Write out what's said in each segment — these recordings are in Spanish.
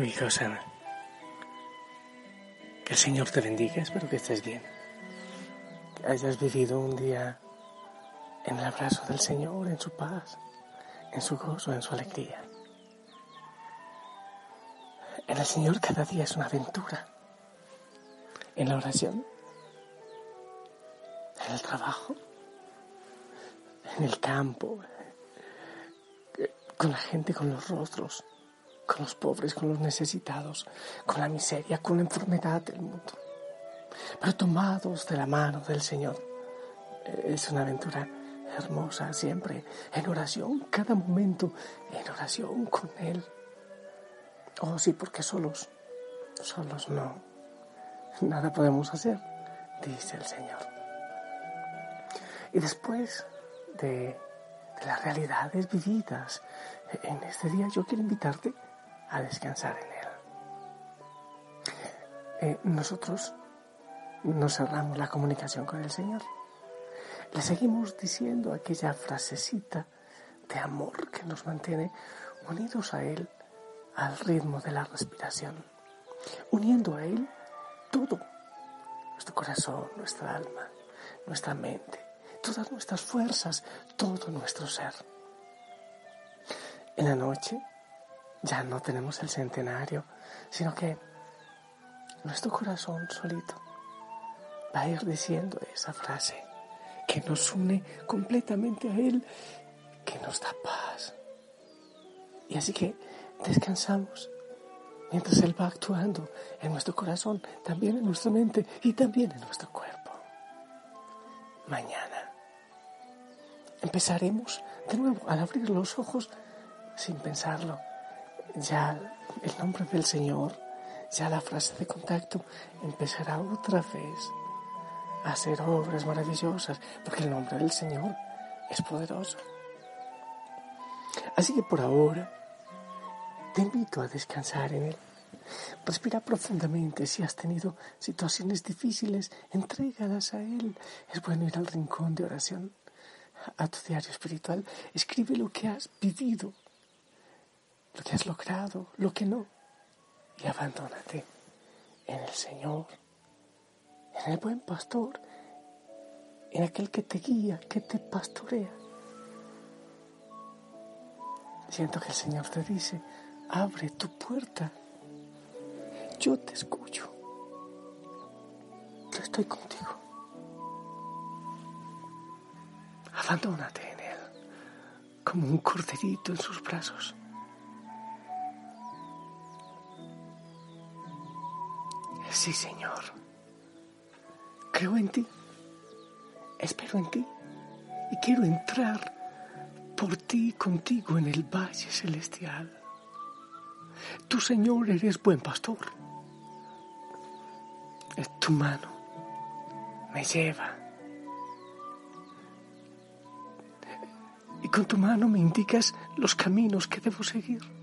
Hijo que el Señor te bendiga, espero que estés bien, que hayas vivido un día en el abrazo del Señor, en su paz, en su gozo, en su alegría. En el Señor cada día es una aventura, en la oración, en el trabajo, en el campo, con la gente, con los rostros con los pobres, con los necesitados, con la miseria, con la enfermedad del mundo. Pero tomados de la mano del Señor. Es una aventura hermosa siempre, en oración, cada momento, en oración con Él. Oh, sí, porque solos, solos no, nada podemos hacer, dice el Señor. Y después de, las realidades vividas en este día, yo quiero invitarte a descansar en Él. Eh, nosotros nos cerramos la comunicación con el Señor. Le seguimos diciendo aquella frasecita de amor que nos mantiene unidos a Él al ritmo de la respiración, uniendo a Él todo, nuestro corazón, nuestra alma, nuestra mente, todas nuestras fuerzas, todo nuestro ser. En la noche ya no tenemos el centenario, sino que nuestro corazón solito va a ir diciendo esa frase que nos une completamente a Él, que nos da paz. Y así que descansamos mientras Él va actuando en nuestro corazón, también en nuestra mente y también en nuestro cuerpo. Mañana empezaremos de nuevo al abrir los ojos sin pensarlo ya el nombre del Señor, ya la frase de contacto empezará otra vez a hacer obras maravillosas, porque el nombre del Señor es poderoso. Así que por ahora te invito a descansar en Él. Respira profundamente si has tenido situaciones difíciles, entrégalas a Él. Es bueno ir al rincón de oración, a tu diario espiritual. Escribe lo que has vivido lo que has logrado, lo que no, y abandónate en el Señor, en el buen pastor, en aquel que te guía, que te pastorea. Siento que el Señor te dice, abre tu puerta, yo te escucho, yo estoy contigo. Abandónate en Él, como un corderito en sus brazos. Sí, Señor. Creo en ti. Espero en ti. Y quiero entrar por ti contigo en el valle celestial. Tú, Señor, eres buen pastor. Tu mano me lleva. Y con tu mano me indicas los caminos que debo seguir.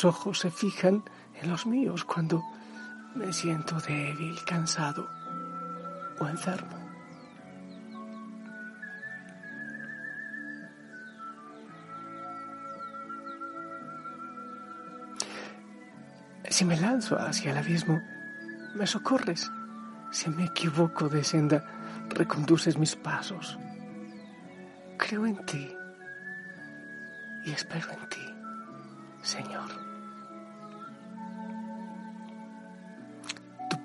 Tus ojos se fijan en los míos cuando me siento débil, cansado o enfermo. Si me lanzo hacia el abismo, me socorres. Si me equivoco de senda, reconduces mis pasos. Creo en ti y espero en ti, Señor.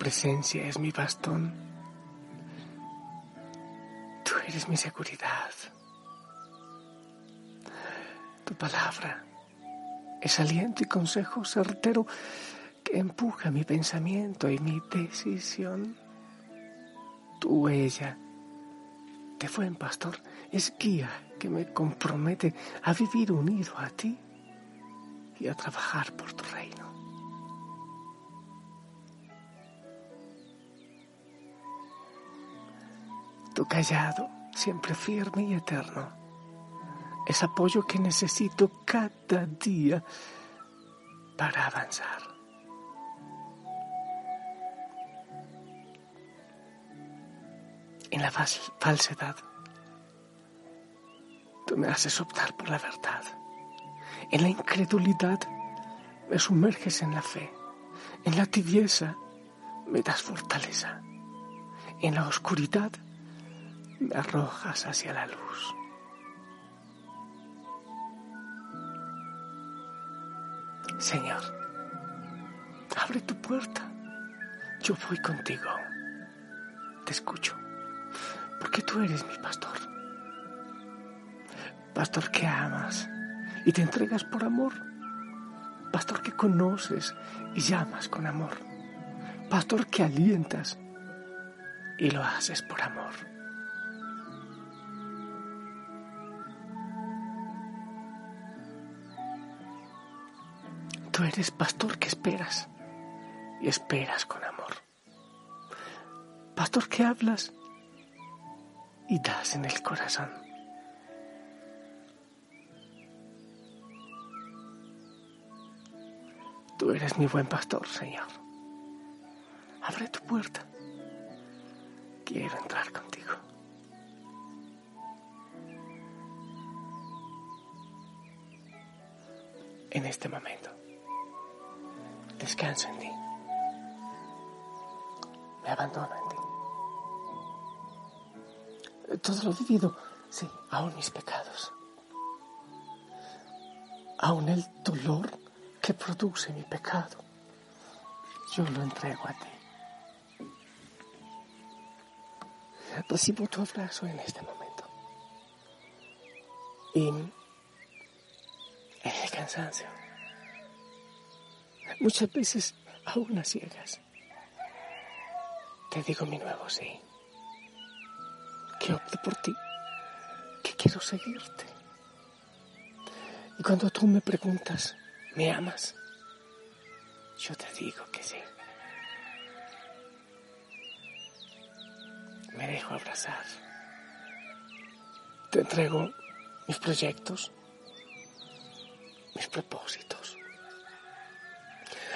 Presencia es mi bastón. Tú eres mi seguridad. Tu palabra es aliento y consejo certero que empuja mi pensamiento y mi decisión. Tu huella de buen pastor es guía que me compromete a vivir unido a ti y a trabajar por tu reino. Callado, siempre firme y eterno, es apoyo que necesito cada día para avanzar. En la falsedad, tú me haces optar por la verdad. En la incredulidad, me sumerges en la fe. En la tibieza, me das fortaleza. En la oscuridad, arrojas hacia la luz. Señor, abre tu puerta. Yo voy contigo. Te escucho, porque tú eres mi pastor. Pastor que amas y te entregas por amor. Pastor que conoces y llamas con amor. Pastor que alientas y lo haces por amor. Eres pastor que esperas y esperas con amor. Pastor que hablas y das en el corazón. Tú eres mi buen pastor, Señor. Abre tu puerta. Quiero entrar contigo. En este momento descanso en ti. Me abandono en ti. Todo lo vivido, sí, aún mis pecados. Aún el dolor que produce mi pecado. Yo lo entrego a ti. Recibo tu abrazo en este momento. Y el cansancio muchas veces aún a ciegas. Te digo mi nuevo sí, que opte por ti, que quiero seguirte. Y cuando tú me preguntas, ¿me amas? Yo te digo que sí. Me dejo abrazar. Te entrego mis proyectos, mis propósitos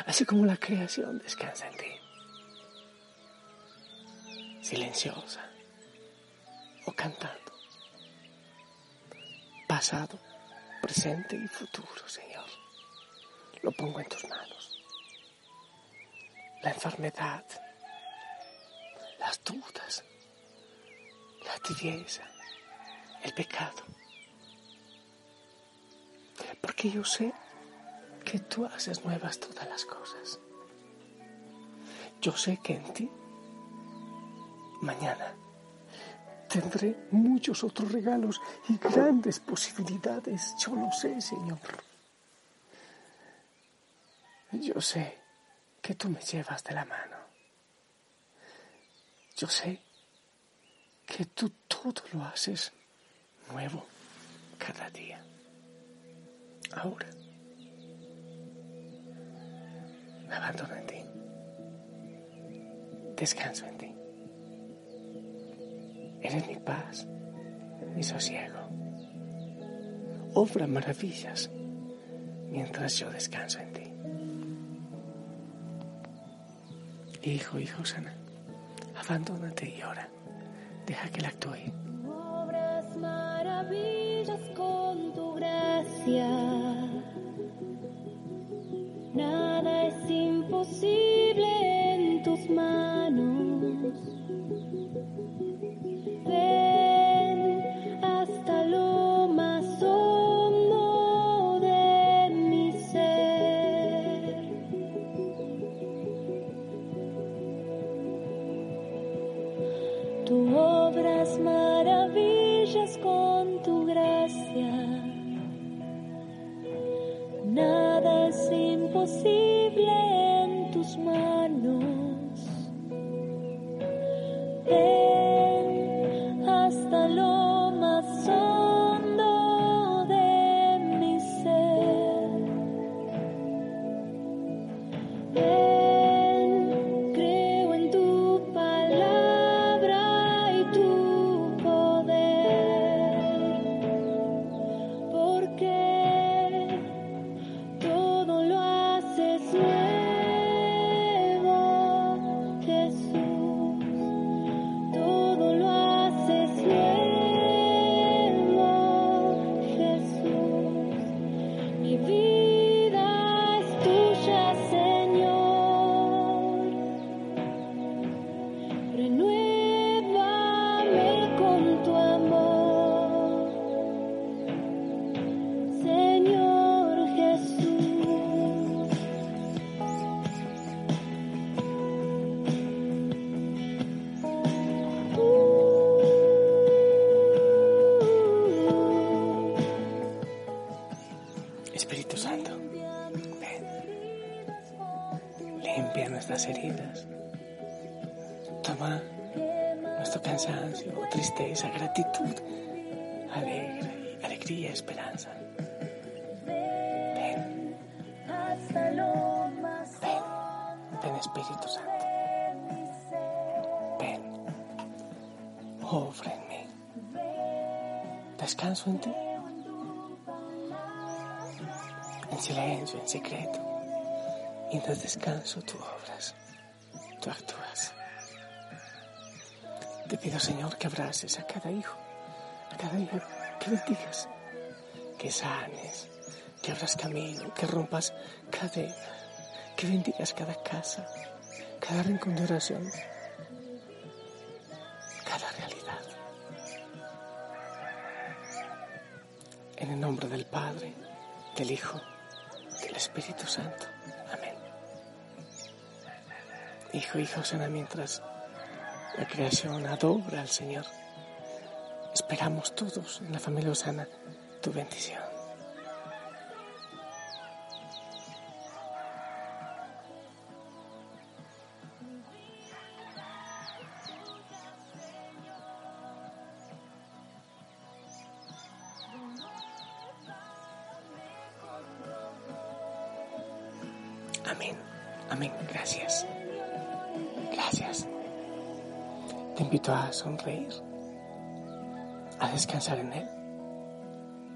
así como la creación descansa en ti. Silenciosa o cantando. Pasado, presente y futuro, Señor. Lo pongo en tus manos. La enfermedad, las dudas, la tibieza, el pecado. Porque yo sé que tú haces nuevas todas las cosas. Yo sé que en ti, mañana, tendré muchos otros regalos y grandes posibilidades. Yo lo sé, Señor. Yo sé que tú me llevas de la mano. Yo sé que tú todo lo haces nuevo cada día. Ahora me abandono en ti. Descanso en ti. Eres mi paz, mi sosiego. Obra maravillas mientras yo descanso en ti. Hijo, hijo sana, abandónate y ora. Deja que él actúe. Nada es imposible en tus manos. Tristeza, gratitud, alegre, alegría, esperanza. Ven, ven, ven Espíritu Santo, ven, obra en mí. Descanso en ti, en silencio, en secreto. Mientras descanso, tú obras, tú actúas. Pido, Señor, que abraces a cada hijo, a cada hija, que bendigas, que sanes, que abras camino, que rompas cadenas, que bendigas cada casa, cada rincón de oración, cada realidad. En el nombre del Padre, del Hijo, del Espíritu Santo. Amén. Hijo, hija, sana mientras la creación adora al Señor. Esperamos todos en la familia Osana tu bendición. Amén. Amén. Gracias. Te invito a sonreír, a descansar en Él,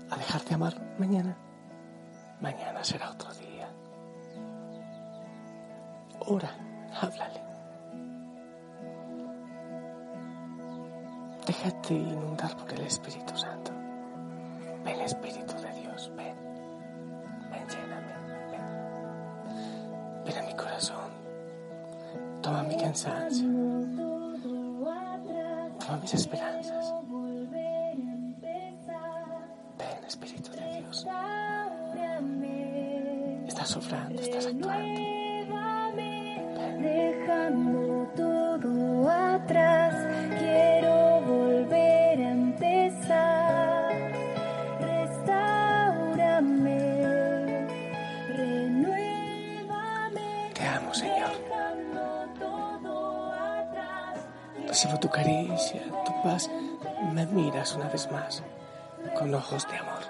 a dejarte amar mañana. Mañana será otro día. Ora, háblale. Déjate inundar por el Espíritu Santo. Ven, Espíritu de Dios, ven. Ven, lléname, ven. Ven a mi corazón. Toma mi cansancio. Toma mis esperanzas. Recibo tu caricia, tu paz. Me miras una vez más con ojos de amor,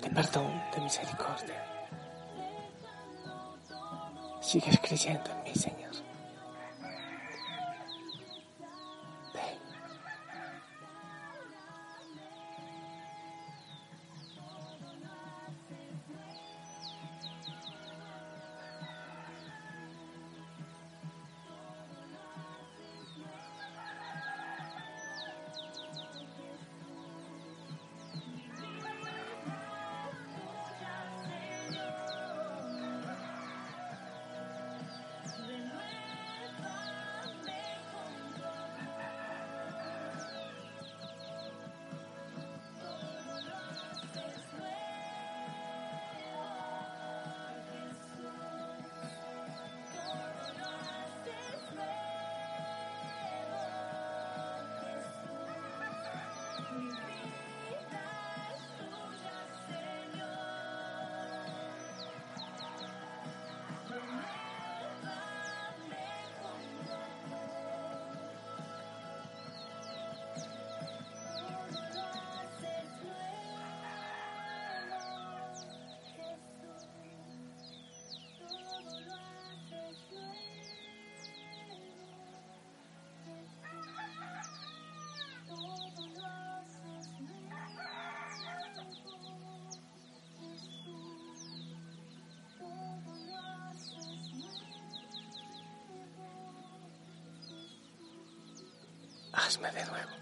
de perdón, de misericordia. Sigues creyendo en mí, Señor. Hazme de nuevo.